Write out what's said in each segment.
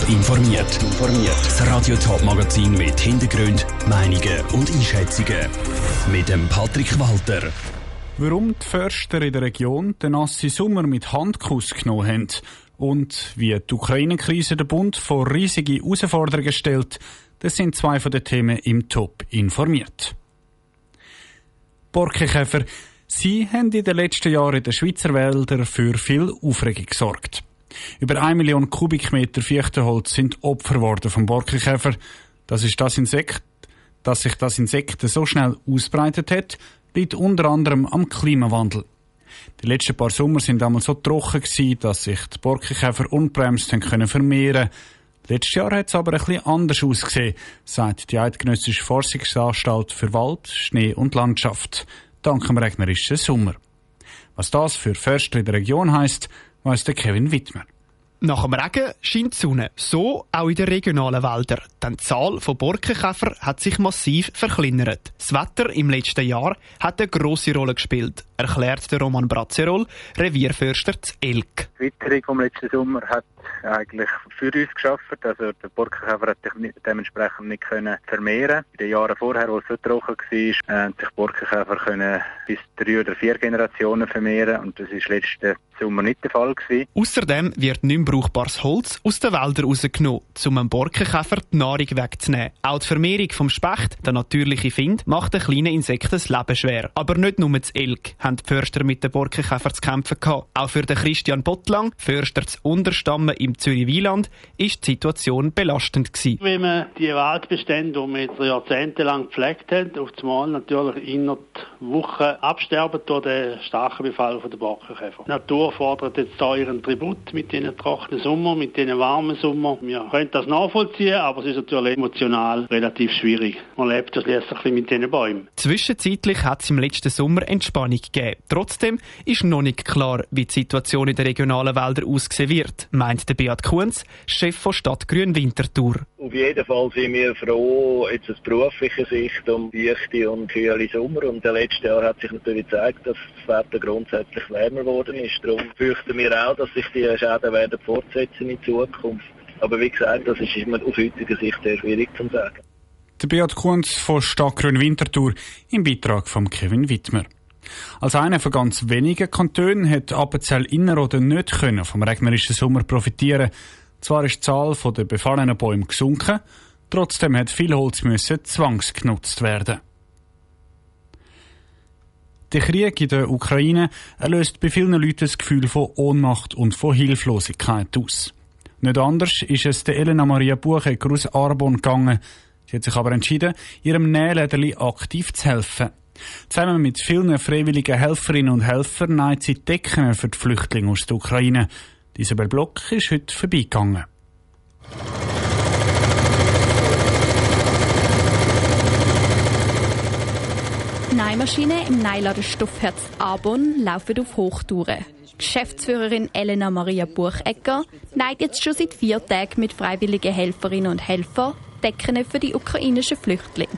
Top informiert. Informiert. Das Radio Top Magazin mit Hintergrund, Meinungen und Einschätzungen mit dem Patrick Walter. Warum die Förster in der Region den nassen Sommer mit Handkuss genommen haben und wie die Ukraine-Krise den Bund vor riesige Herausforderungen stellt, das sind zwei von den Themen im Top informiert. Borkenkäfer. Sie haben in den letzten Jahren in den Schweizer Wäldern für viel Aufregung gesorgt. Über 1 Million Kubikmeter Fichtenholz sind Opfer geworden vom Borkenkäfer. Das ist das Insekt, dass sich das Insekt so schnell ausbreitet hat, liegt unter anderem am Klimawandel. Die letzten paar Sommer sind damals so trocken gewesen, dass sich die Borkenkäfer unbremst können vermehren. Letztes Jahr hat es aber ein bisschen anders ausgesehen, sagt die Eidgenössische Forschungsanstalt für Wald, Schnee und Landschaft, dank dem regnerischen Sommer. Was das für Förster in der Region heisst, weiss der Kevin Wittmer. Nach dem Regen scheint die Sonne. So auch in den regionalen Wäldern. Denn die Zahl von Borkenkäfer hat sich massiv verkleinert. Das Wetter im letzten Jahr hat eine grosse Rolle gespielt, erklärt der Roman Brazzerol, Revierförster zu Elk. Die Witterung vom letzten Sommer hat eigentlich für uns geschafft. Also der Borkenkäfer hat sich dementsprechend nicht können vermehren. In den Jahren vorher, wo es so trocken war, haben sich Borkenkäfer können bis drei oder vier Generationen vermehren und das ist letzten Sommer nicht der Fall gewesen. Außerdem wird nicht brauchbares Holz aus den Wäldern rausgenommen, um einem Borkenkäfer die Nahrung wegzunehmen. Auch die Vermehrung vom Specht, der natürliche Find, macht den kleinen Insekten das Leben schwer. Aber nicht nur das Elk haben die Förster mit den Borkenkäfern zu kämpfen gehabt. Auch für den Christian Bottlang, Förster zu Unterstammen im Zürich-Wieland, ist die Situation belastend gewesen. Wenn man die Waldbestände, die wir jetzt jahrzehntelang gepflegt haben, auf einmal natürlich in Wochen absterben durch den starken Befall der Borkenkäfer. Die Natur fordert jetzt da ihren Tribut mit diesen trockenen Sommer, mit diesen warmen Sommer. Wir können das nachvollziehen, aber es ist natürlich emotional relativ schwierig. Man lebt ja schließlich mit diesen Bäumen. Zwischenzeitlich hat es im letzten Sommer Entspannung gegeben. Trotzdem ist noch nicht klar, wie die Situation in den regionalen Wäldern aussehen wird, meint der Beat Kunz, Chef von Stadtgrün Winterthur. Auf jeden Fall sind wir froh, jetzt aus beruflicher Sicht, um dichte und kühle Sommer. Und im letzten Jahr hat sich natürlich gezeigt, dass das Wetter grundsätzlich wärmer geworden ist. Darum fürchten wir auch, dass sich die Schäden werden fortsetzen in Zukunft. Aber wie gesagt, das ist immer aus heutiger Sicht sehr schwierig zu sagen. Der Beat Kunz von Stadtgrün Winterthur im Beitrag von Kevin Wittmer. Als einer von ganz wenigen Kantonen hat Appenzell Innerrhoden nicht können vom regnerischen Sommer profitieren. Zwar ist die Zahl der befallenen Bäume gesunken, trotzdem hat viel Holz müssen zwangsgenutzt werden. Der Krieg in der Ukraine löst bei vielen Leuten das Gefühl von Ohnmacht und von Hilflosigkeit aus. Nicht anders ist es der Elena Maria Buchecker aus Arbon gegangen. Sie hat sich aber entschieden, ihrem Nähläderli aktiv zu helfen. Zusammen mit vielen freiwilligen Helferinnen und Helfern näht sie Decken für die Flüchtlinge aus der Ukraine. Isabel Block ist heute vorbeigegangen. Neimaschine im Neiladen Stoffherz Arbon laufen auf Hochtouren. Geschäftsführerin Elena Maria Buchecker neigt jetzt schon seit vier Tagen mit freiwilligen Helferinnen und Helfern Decken für die ukrainischen Flüchtlinge.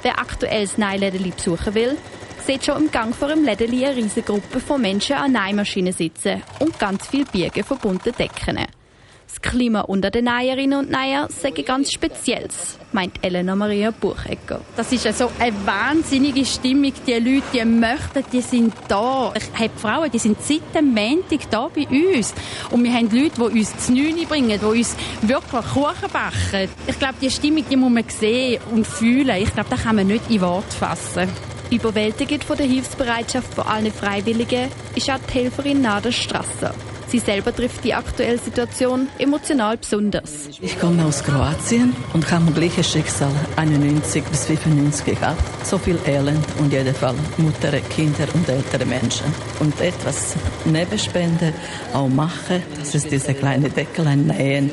Wer aktuell das Neilädeli besuchen will, sieht schon im Gang vor dem Lädeli eine riesige Gruppe von Menschen an Neimaschinen sitzen und ganz viel Biegen von bunten Decken. Das Klima unter den Neierinnen und Neier sei ganz spezielles, meint Elena Maria Buchecker. Das ist also eine wahnsinnige Stimmung. Die Leute, die möchten, die sind da. Ich habe Frauen, die sind seit dem Montag da bei uns. Und wir haben Leute, die uns zu Neune bringen, die uns wirklich Kuchen backen. Ich glaube, die Stimmung, die muss man sehen und fühlen. Ich glaube, das kann man nicht in Wort fassen. Überwältigend von der Hilfsbereitschaft von allen Freiwilligen ist auch die Helferin Nada Strasser. Sie selber trifft die aktuelle Situation emotional besonders. Ich komme aus Kroatien und habe gleiche Schicksal 91 bis 95 gehabt. So viel Elend und jeden Fall Mutter, Kinder und ältere Menschen. Und etwas Nebenspende auch machen, das ist diese kleine Decklein nähen.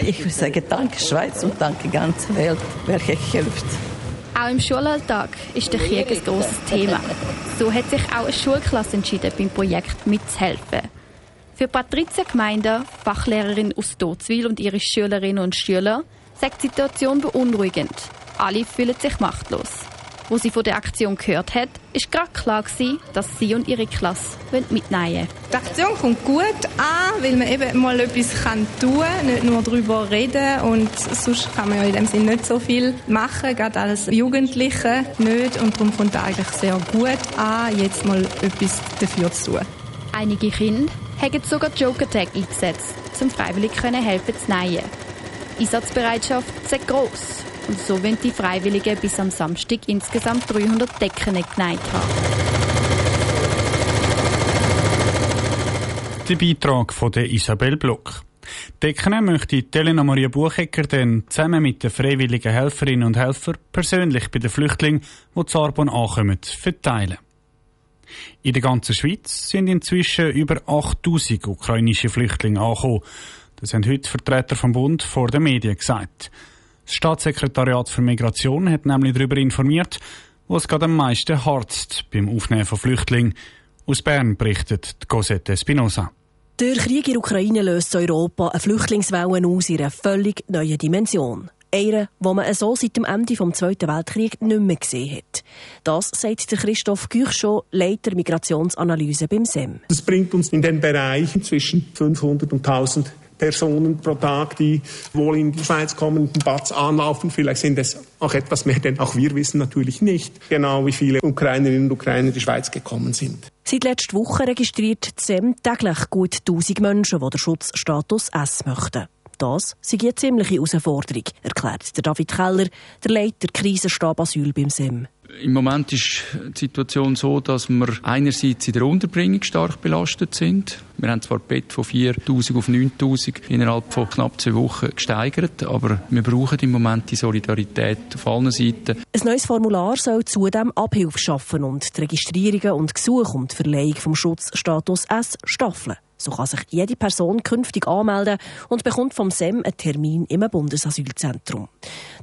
Ich sagen, danke Schweiz und danke ganze Welt, welche hilft. Auch im Schulalltag ist der Krieg ein grosses Thema. So hat sich auch eine Schulklasse entschieden, beim Projekt mitzuhelfen. Für Patricia Gemeinder, Fachlehrerin aus Dozwil und ihre Schülerinnen und Schüler, sagt die Situation beunruhigend. Alle fühlen sich machtlos. Wo sie von der Aktion gehört hat, ist gerade klar gewesen, dass sie und ihre Klasse mitnehmen wollen. Die Aktion kommt gut an, weil man eben mal etwas kann tun kann, nicht nur darüber reden und sonst kann man ja in dem Sinne nicht so viel machen, gerade als Jugendliche nicht und darum kommt es eigentlich sehr gut an, jetzt mal etwas dafür zu tun. Einige Kinder haben sogar Joker-Tag eingesetzt, um freiwillig helfen zu nähen. Einsatzbereitschaft ist gross. Und so wollen die Freiwilligen bis am Samstag insgesamt 300 Decken geneigt haben. Der Beitrag von der Isabel Block. Decken möchte Elena Maria Buchecker dann zusammen mit den freiwilligen Helferinnen und Helfern persönlich bei den Flüchtlingen, die zu Arbon ankommen, verteilen. In der ganzen Schweiz sind inzwischen über 8000 ukrainische Flüchtlinge angekommen. Das haben heute Vertreter vom Bund vor den Medien gesagt. Das Staatssekretariat für Migration hat nämlich darüber informiert, wo es gerade am meisten harzt beim Aufnehmen von Flüchtlingen. Aus Bern berichtet Cosette Espinosa. Der Krieg in der Ukraine löst Europa eine Flüchtlingswelle aus in einer völlig neuen Dimension. Eine, die man so seit dem Ende des Zweiten Weltkriegs nicht mehr gesehen hat. Das sagt Christoph Güchschow, Leiter Migrationsanalyse beim SEM. Das bringt uns in den Bereich zwischen 500 und 1000 Personen pro Tag, die wohl in die Schweiz kommen, den Batz anlaufen. Vielleicht sind es auch etwas mehr, denn auch wir wissen natürlich nicht genau, wie viele Ukrainerinnen und Ukrainer in die Schweiz gekommen sind. Seit letzter Woche registriert die SEM täglich gut 1000 Menschen, die den Schutzstatus S möchten. Das sei eine ziemliche Herausforderung, erklärt der David Keller, der Leiter Krisenstab Asyl beim SEM. Im Moment ist die Situation so, dass wir einerseits in der Unterbringung stark belastet sind. Wir haben zwar Bett von 4.000 auf 9.000 innerhalb von knapp zwei Wochen gesteigert, aber wir brauchen im Moment die Solidarität auf allen Seiten. Ein neues Formular soll zudem Abhilfe schaffen und die Registrierungen und Gesuche um die Verleihung vom Schutzstatus S staffeln. So kann sich jede Person künftig anmelden und bekommt vom SEM einen Termin im Bundesasylzentrum.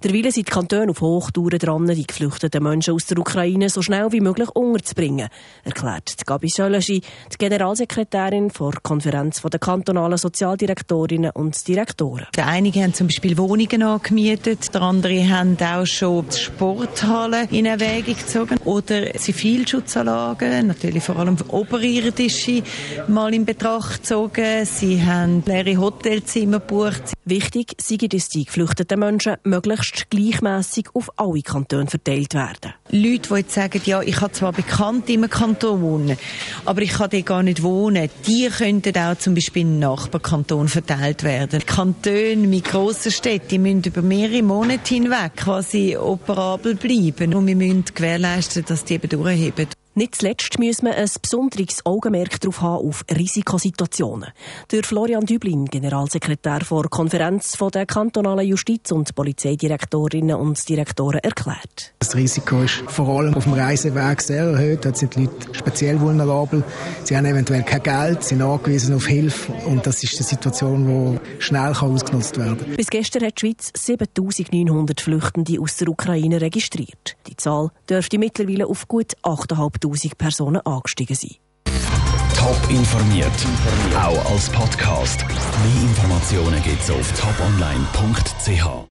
Derweil sind die Kantone auf Hochtouren dran, die geflüchteten Menschen aus der Ukraine so schnell wie möglich unterzubringen, erklärt Gabi Schöleschi, die Generalsekretärin der Konferenz der kantonalen Sozialdirektorinnen und Direktoren. Die einige haben zum Beispiel Wohnungen angemietet, die anderen haben auch schon die Sporthallen in Erwägung gezogen oder Zivilschutzanlagen, natürlich vor allem oberirdische, mal in Betracht gezogen. Sie haben leere Hotelzimmer gebucht. Wichtig sei, dass die geflüchteten Menschen möglichst gleichmäßig auf alle Kantone verteilt werden. Leute, die jetzt sagen, ja, ich habe zwar bekannt im Kanton wohnen, aber ich kann dort gar nicht wohnen, die könnten auch zum Beispiel in Nachbarkanton verteilt werden. Kantone mit grossen Städten, die müssen über mehrere Monate hinweg quasi operabel bleiben und wir müssen gewährleisten, dass die eben durchheben. Nicht zuletzt müssen wir ein besonderes Augenmerk darauf haben auf Risikosituationen. Der Florian Düblin, Generalsekretär der Konferenz der kantonalen Justiz- und Polizeidirektorinnen und Direktoren, erklärt. Das Risiko ist vor allem auf dem Reiseweg sehr erhöht. Dort sind die Leute speziell vulnerabel. Sie haben eventuell kein Geld, sind angewiesen auf Hilfe und das ist eine Situation, die schnell ausgenutzt werden kann. Bis gestern hat die Schweiz 7900 Flüchtende aus der Ukraine registriert. Die Zahl dürfte mittlerweile auf gut 8.500 1000 Personen angestiegen sind. Top informiert, auch als Podcast. Mehr Informationen gibt es auf toponline.ch.